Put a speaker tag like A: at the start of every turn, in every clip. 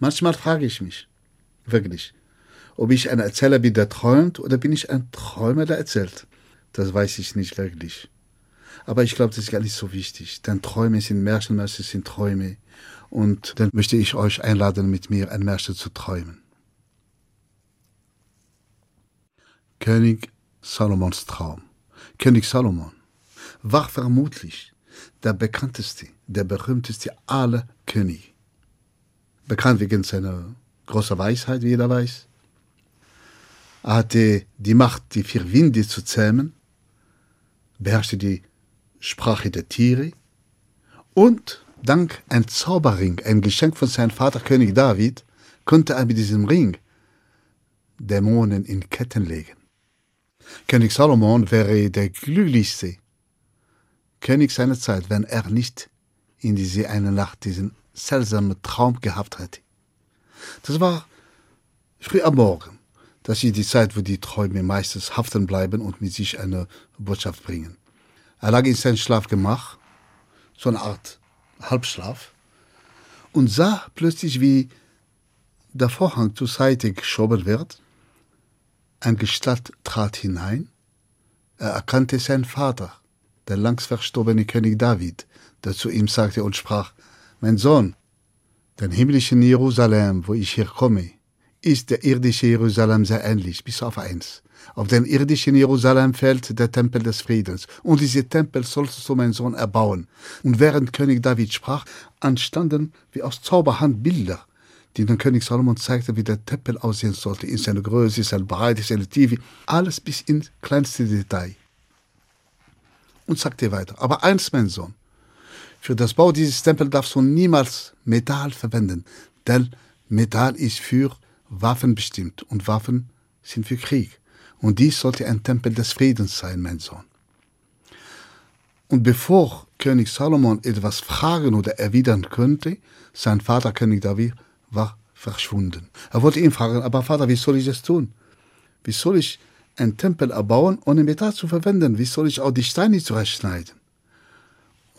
A: Manchmal frage ich mich, wirklich, ob ich ein Erzähler bin, der träumt, oder bin ich ein Träumer, der erzählt. Das weiß ich nicht wirklich. Aber ich glaube, das ist gar nicht so wichtig, denn Träume sind Märchen, Märchen sind Träume. Und dann möchte ich euch einladen, mit mir ein Märchen zu träumen. König Salomons Traum. König Salomon war vermutlich der bekannteste, der berühmteste aller Könige. Bekannt wegen seiner großen Weisheit, wie jeder weiß. Er hatte die Macht, die vier Winde zu zähmen, beherrschte die Sprache der Tiere und dank ein Zauberring, ein Geschenk von seinem Vater König David, konnte er mit diesem Ring Dämonen in Ketten legen. König Salomon wäre der glücklichste König seiner Zeit, wenn er nicht in diese eine Nacht diesen seltsamen Traum gehabt hätte. Das war früh am Morgen. Das ist die Zeit, wo die Träume meistens haften bleiben und mit sich eine Botschaft bringen. Er lag in sein Schlafgemach, so eine Art Halbschlaf, und sah plötzlich, wie der Vorhang zur Seite geschoben wird. Ein Gestalt trat hinein. Er erkannte seinen Vater, der langs verstorbene König David, der zu ihm sagte und sprach, Mein Sohn, den himmlischen Jerusalem, wo ich hier komme, ist der irdische Jerusalem sehr ähnlich, bis auf eins. Auf den irdischen Jerusalem fällt der Tempel des Friedens, und diese Tempel sollst du, mein Sohn, erbauen. Und während König David sprach, entstanden wie aus Zauberhand Bilder, die dem König Salomon zeigte, wie der Tempel aussehen sollte, in seiner Größe, seiner Breite, seiner Tiefe, alles bis ins kleinste Detail. Und sagte weiter, aber eins, mein Sohn, für das Bau dieses Tempels darfst du niemals Metall verwenden, denn Metall ist für Waffen bestimmt und Waffen sind für Krieg. Und dies sollte ein Tempel des Friedens sein, mein Sohn. Und bevor König Salomon etwas fragen oder erwidern könnte, sein Vater König David war verschwunden. Er wollte ihn fragen, aber Vater, wie soll ich das tun? Wie soll ich einen Tempel erbauen, ohne Metall zu verwenden? Wie soll ich auch die Steine zurechtschneiden?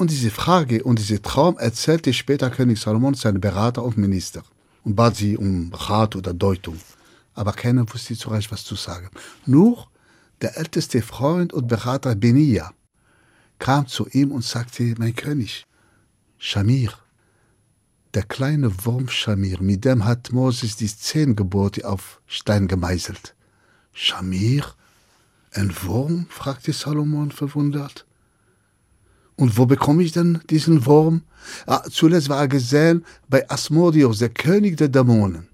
A: Und diese Frage und diese Traum erzählte später König Salomon seinen Berater und Minister und bat sie um Rat oder Deutung aber keiner wusste zurecht, was zu sagen. Nur der älteste Freund und Berater Benia kam zu ihm und sagte, mein König, Shamir, der kleine Wurm Shamir, mit dem hat Moses die zehn Gebote auf Stein gemeißelt. Shamir? Ein Wurm? fragte Salomon verwundert. Und wo bekomme ich denn diesen Wurm? Ah, zuletzt war er gesehen bei Asmodeus, der König der Dämonen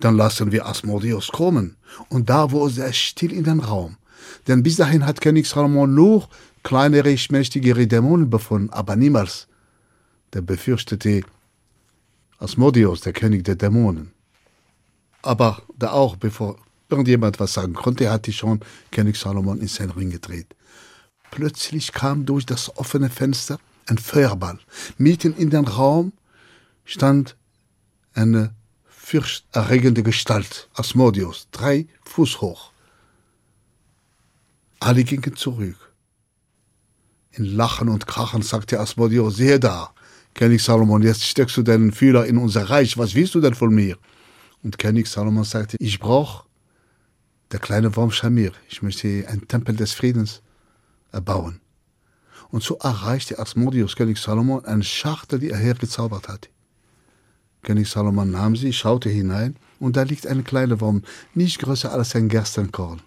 A: dann lassen wir Asmodeus kommen. Und da wurde er still in den Raum. Denn bis dahin hat König Salomon nur kleinere, mächtigere Dämonen befunden, aber niemals der befürchtete Asmodeus, der König der Dämonen. Aber da auch, bevor irgendjemand was sagen konnte, hatte schon König Salomon in seinen Ring gedreht. Plötzlich kam durch das offene Fenster ein Feuerball. Mitten in den Raum stand eine fürchterregende Gestalt, Asmodeus, drei Fuß hoch. Alle gingen zurück. In Lachen und Krachen sagte Asmodeus, siehe da, König Salomon, jetzt steckst du deinen Fühler in unser Reich, was willst du denn von mir? Und König Salomon sagte, ich brauche der kleine Wurm Shamir, ich möchte einen Tempel des Friedens erbauen. Und so erreichte Asmodeus König Salomon eine Schachtel, die er hergezaubert hatte. König Salomon nahm sie, schaute hinein, und da liegt ein kleiner Wurm, nicht größer als ein Gerstenkorn.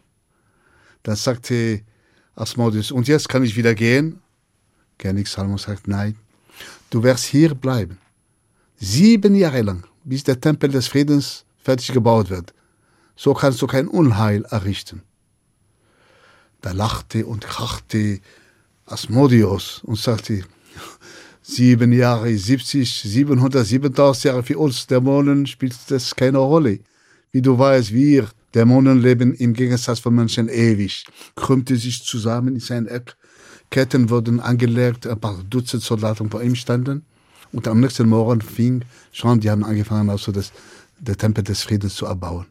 A: Dann sagte Asmodeus, und jetzt kann ich wieder gehen? König Salomon sagt, nein, du wirst hier bleiben. Sieben Jahre lang, bis der Tempel des Friedens fertig gebaut wird. So kannst du kein Unheil errichten. Da lachte und krachte Asmodeus und sagte, sieben Jahre, 70, 700, 7000 Jahre für uns Dämonen spielt das keine Rolle. Wie du weißt, wir Dämonen leben im Gegensatz von Menschen ewig. Krümmte sich zusammen in sein Eck. Ketten wurden angelegt, ein paar Dutzend Soldaten vor ihm standen. Und am nächsten Morgen fing schon, die haben angefangen, also das, der Tempel des Friedens zu erbauen.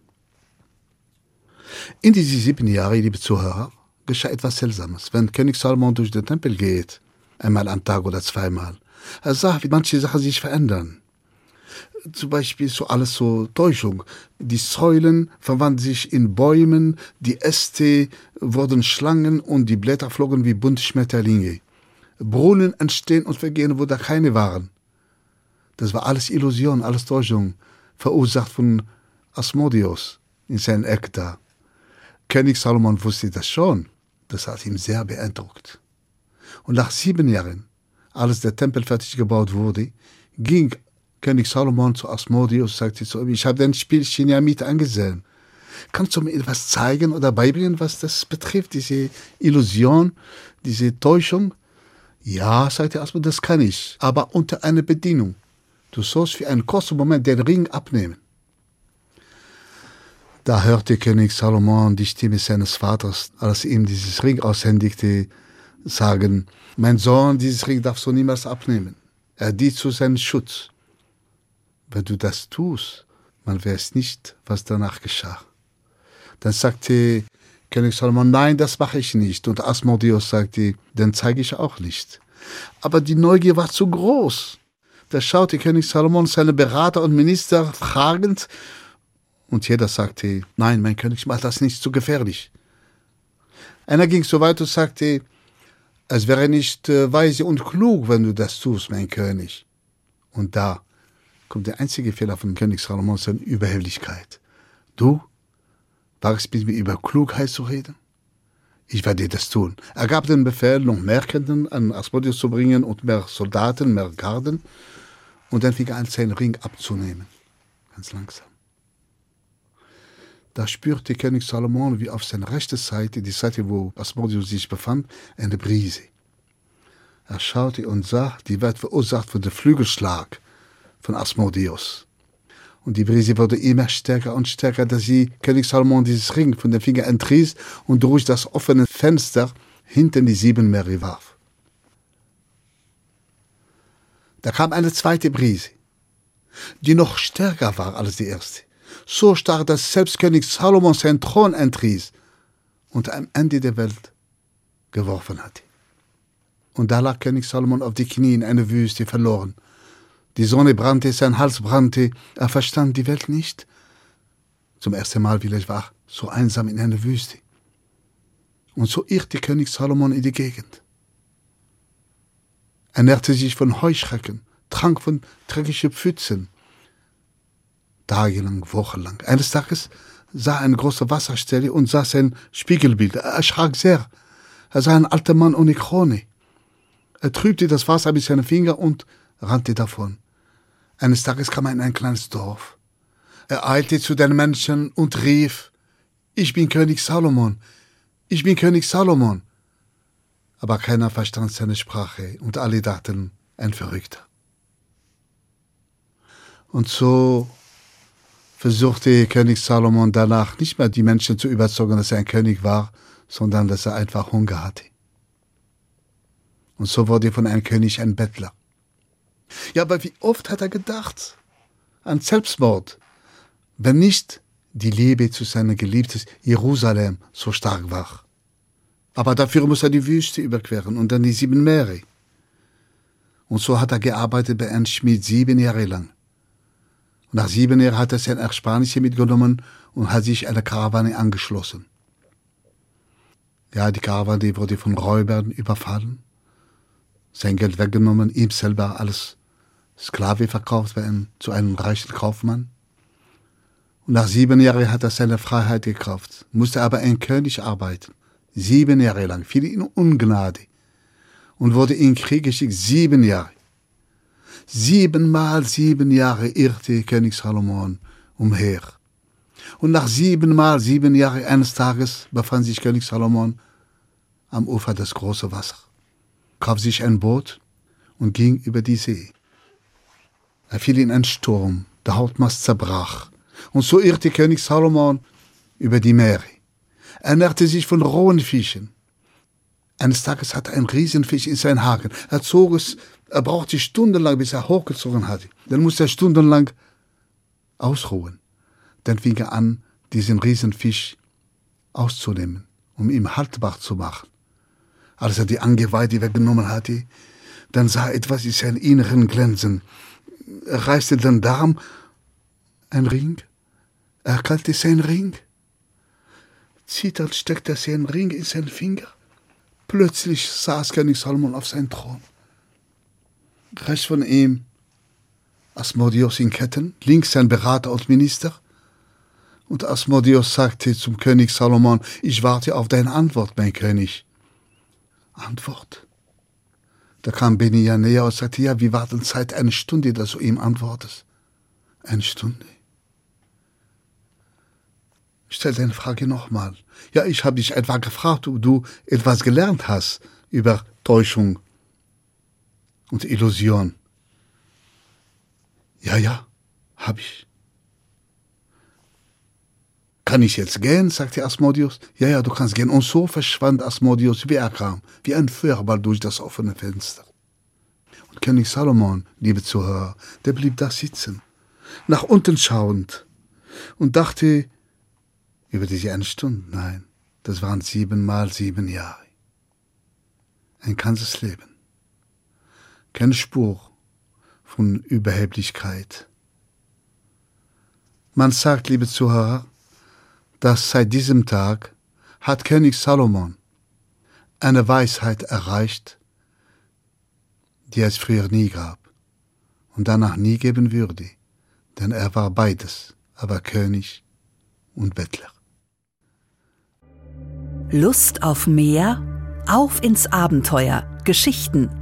A: In diesen sieben Jahren, liebe Zuhörer, geschah etwas Seltsames. Wenn König Salomon durch den Tempel geht, einmal am Tag oder zweimal, er sah, wie manche Sachen sich verändern. zum Beispiel so alles so Täuschung. Die Säulen verwandeln sich in Bäumen, die Äste wurden Schlangen und die Blätter flogen wie bunte Schmetterlinge. Brunnen entstehen und vergehen, wo da keine waren. Das war alles Illusion, alles Täuschung, verursacht von Asmodeus in seinem Eck. König Salomon wusste das schon. Das hat ihn sehr beeindruckt. Und nach sieben Jahren, als der Tempel fertig gebaut wurde, ging König Salomon zu Asmodeus und sagte zu ihm, ich habe dein Spielchen ja mit angesehen. Kannst du mir etwas zeigen oder beibringen, was das betrifft, diese Illusion, diese Täuschung? Ja, sagte Asmodeus, das kann ich, aber unter einer Bedingung. Du sollst für einen kurzen Moment den Ring abnehmen. Da hörte König Salomon die Stimme seines Vaters, als ihm dieses Ring aushändigte, sagen, mein Sohn, dieses Ring darfst du niemals abnehmen. Er dient zu seinem Schutz. Wenn du das tust, man weiß nicht, was danach geschah. Dann sagte König Salomon, nein, das mache ich nicht. Und Asmodeus sagte, dann zeige ich auch nicht. Aber die Neugier war zu groß. Da schaute König Salomon seine Berater und Minister fragend, und jeder sagte, nein, mein König, mach das nicht zu gefährlich. Einer ging so weit und sagte, es wäre nicht äh, weise und klug, wenn du das tust, mein König. Und da kommt der einzige Fehler von König Salomon, seine Überheblichkeit. Du wagst mit mir über Klugheit zu reden? Ich werde das tun. Er gab den Befehl, noch mehr Ketten an Asmodeus zu bringen und mehr Soldaten, mehr Garden. Und dann fing er an, seinen Ring abzunehmen. Ganz langsam. Da spürte König Salomon, wie auf seiner rechten Seite, die Seite, wo Asmodeus sich befand, eine Brise. Er schaute und sah, die wird verursacht von dem Flügelschlag von Asmodeus. Und die Brise wurde immer stärker und stärker, dass sie König Salomon dieses Ring von den Fingern entriss und durch das offene Fenster hinter die sieben Meere warf. Da kam eine zweite Brise, die noch stärker war als die erste. So stark, dass selbst König Salomon seinen Thron entriss und am Ende der Welt geworfen hatte. Und da lag König Salomon auf die Knie in einer Wüste verloren die Sonne brannte, sein Hals brannte, er verstand die Welt nicht. Zum ersten Mal vielleicht war er so einsam in einer Wüste. Und so irrte König Salomon in die Gegend. Er nährte sich von Heuschrecken, trank von dreckigen Pfützen. Tagelang, wochenlang. Eines Tages sah er eine große Wasserstelle und sah sein Spiegelbild. Er erschrak sehr. Er sah einen alten Mann ohne Krone. Er trübte das Wasser mit seinen Fingern und rannte davon. Eines Tages kam er in ein kleines Dorf. Er eilte zu den Menschen und rief, ich bin König Salomon, ich bin König Salomon. Aber keiner verstand seine Sprache und alle dachten, ein Verrückter. Und so versuchte König Salomon danach nicht mehr die Menschen zu überzeugen, dass er ein König war, sondern dass er einfach Hunger hatte. Und so wurde von einem König ein Bettler. Ja, aber wie oft hat er gedacht an Selbstmord, wenn nicht die Liebe zu seinem geliebten Jerusalem so stark war. Aber dafür muss er die Wüste überqueren und dann die sieben Meere. Und so hat er gearbeitet bei Ernst Schmidt sieben Jahre lang. Nach sieben Jahren hat er sein Ersparnisse mitgenommen und hat sich einer Karawane angeschlossen. Ja, die Karawane wurde von Räubern überfallen, sein Geld weggenommen, ihm selber alles Sklave verkauft werden zu einem reichen Kaufmann. Und nach sieben Jahren hat er seine Freiheit gekauft, musste aber ein König arbeiten. Sieben Jahre lang, fiel in Ungnade und wurde in Krieg geschickt, sieben Jahre. Siebenmal sieben Jahre irrte König Salomon umher. Und nach siebenmal sieben Jahren eines Tages befand sich König Salomon am Ufer des großen Wassers, kaufte sich ein Boot und ging über die See. Er fiel in einen Sturm, der Hauptmast zerbrach, und so irrte König Salomon über die Meere. Er nährte sich von rohen Fischen. Eines Tages hatte einen Riesenfisch in seinen Haken. Er zog es, er brauchte stundenlang, bis er hochgezogen hatte. Dann musste er stundenlang ausruhen. Dann fing er an, diesen Riesenfisch auszunehmen, um ihn haltbar zu machen. Als er die Angeweide weggenommen hatte, dann sah er etwas in seinem Inneren glänzen reißte den Darm Ein Ring? Erkannte sein Ring? Zitternd steckte er seinen Ring in seinen Finger. Plötzlich saß König Salomon auf seinem Thron. Rechts von ihm Asmodeus in Ketten, links sein Berater und Minister. Und Asmodeus sagte zum König Salomon, ich warte auf deine Antwort, mein König. Antwort? Da kam Benia näher und sagte, ja, wir warten Zeit eine Stunde, dass du ihm antwortest. Eine Stunde. Stell deine Frage nochmal. Ja, ich habe dich etwa gefragt, ob du etwas gelernt hast über Täuschung und Illusion. Ja, ja, hab ich. Kann ich jetzt gehen? sagte Asmodeus. Ja, ja, du kannst gehen. Und so verschwand Asmodeus, wie er kam, wie ein Feuerball durch das offene Fenster. Und König Salomon, liebe Zuhörer, der blieb da sitzen, nach unten schauend, und dachte über diese eine Stunde, nein, das waren sieben mal sieben Jahre. Ein ganzes Leben. Keine Spur von Überheblichkeit. Man sagt, liebe Zuhörer, dass seit diesem Tag hat König Salomon eine Weisheit erreicht, die es früher nie gab und danach nie geben würde, denn er war beides, er war König und Bettler.
B: Lust auf mehr? Auf ins Abenteuer. Geschichten.